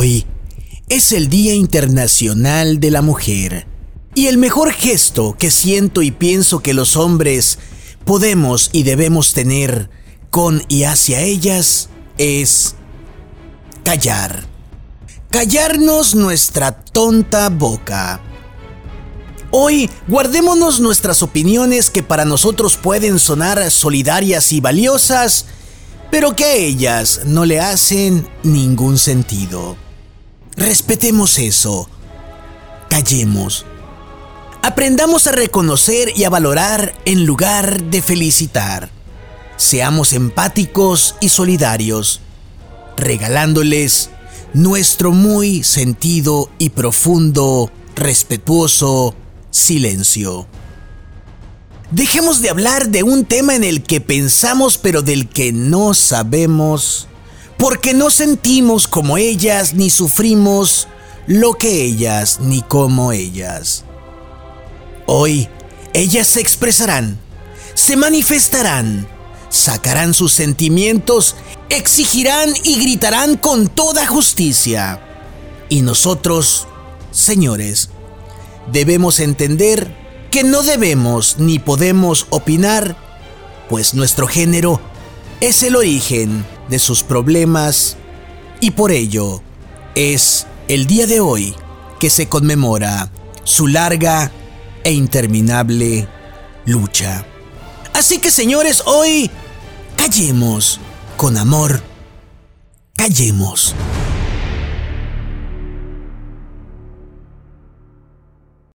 Hoy es el Día Internacional de la Mujer. Y el mejor gesto que siento y pienso que los hombres podemos y debemos tener con y hacia ellas es callar. Callarnos nuestra tonta boca. Hoy guardémonos nuestras opiniones que para nosotros pueden sonar solidarias y valiosas, pero que a ellas no le hacen ningún sentido. Respetemos eso. Callemos. Aprendamos a reconocer y a valorar en lugar de felicitar. Seamos empáticos y solidarios, regalándoles nuestro muy sentido y profundo, respetuoso silencio. Dejemos de hablar de un tema en el que pensamos pero del que no sabemos, porque no sentimos como ellas ni sufrimos lo que ellas ni como ellas. Hoy ellas se expresarán, se manifestarán, sacarán sus sentimientos, exigirán y gritarán con toda justicia. Y nosotros, señores, debemos entender que no debemos ni podemos opinar, pues nuestro género es el origen de sus problemas y por ello es el día de hoy que se conmemora su larga e interminable lucha. Así que señores, hoy callemos con amor, callemos.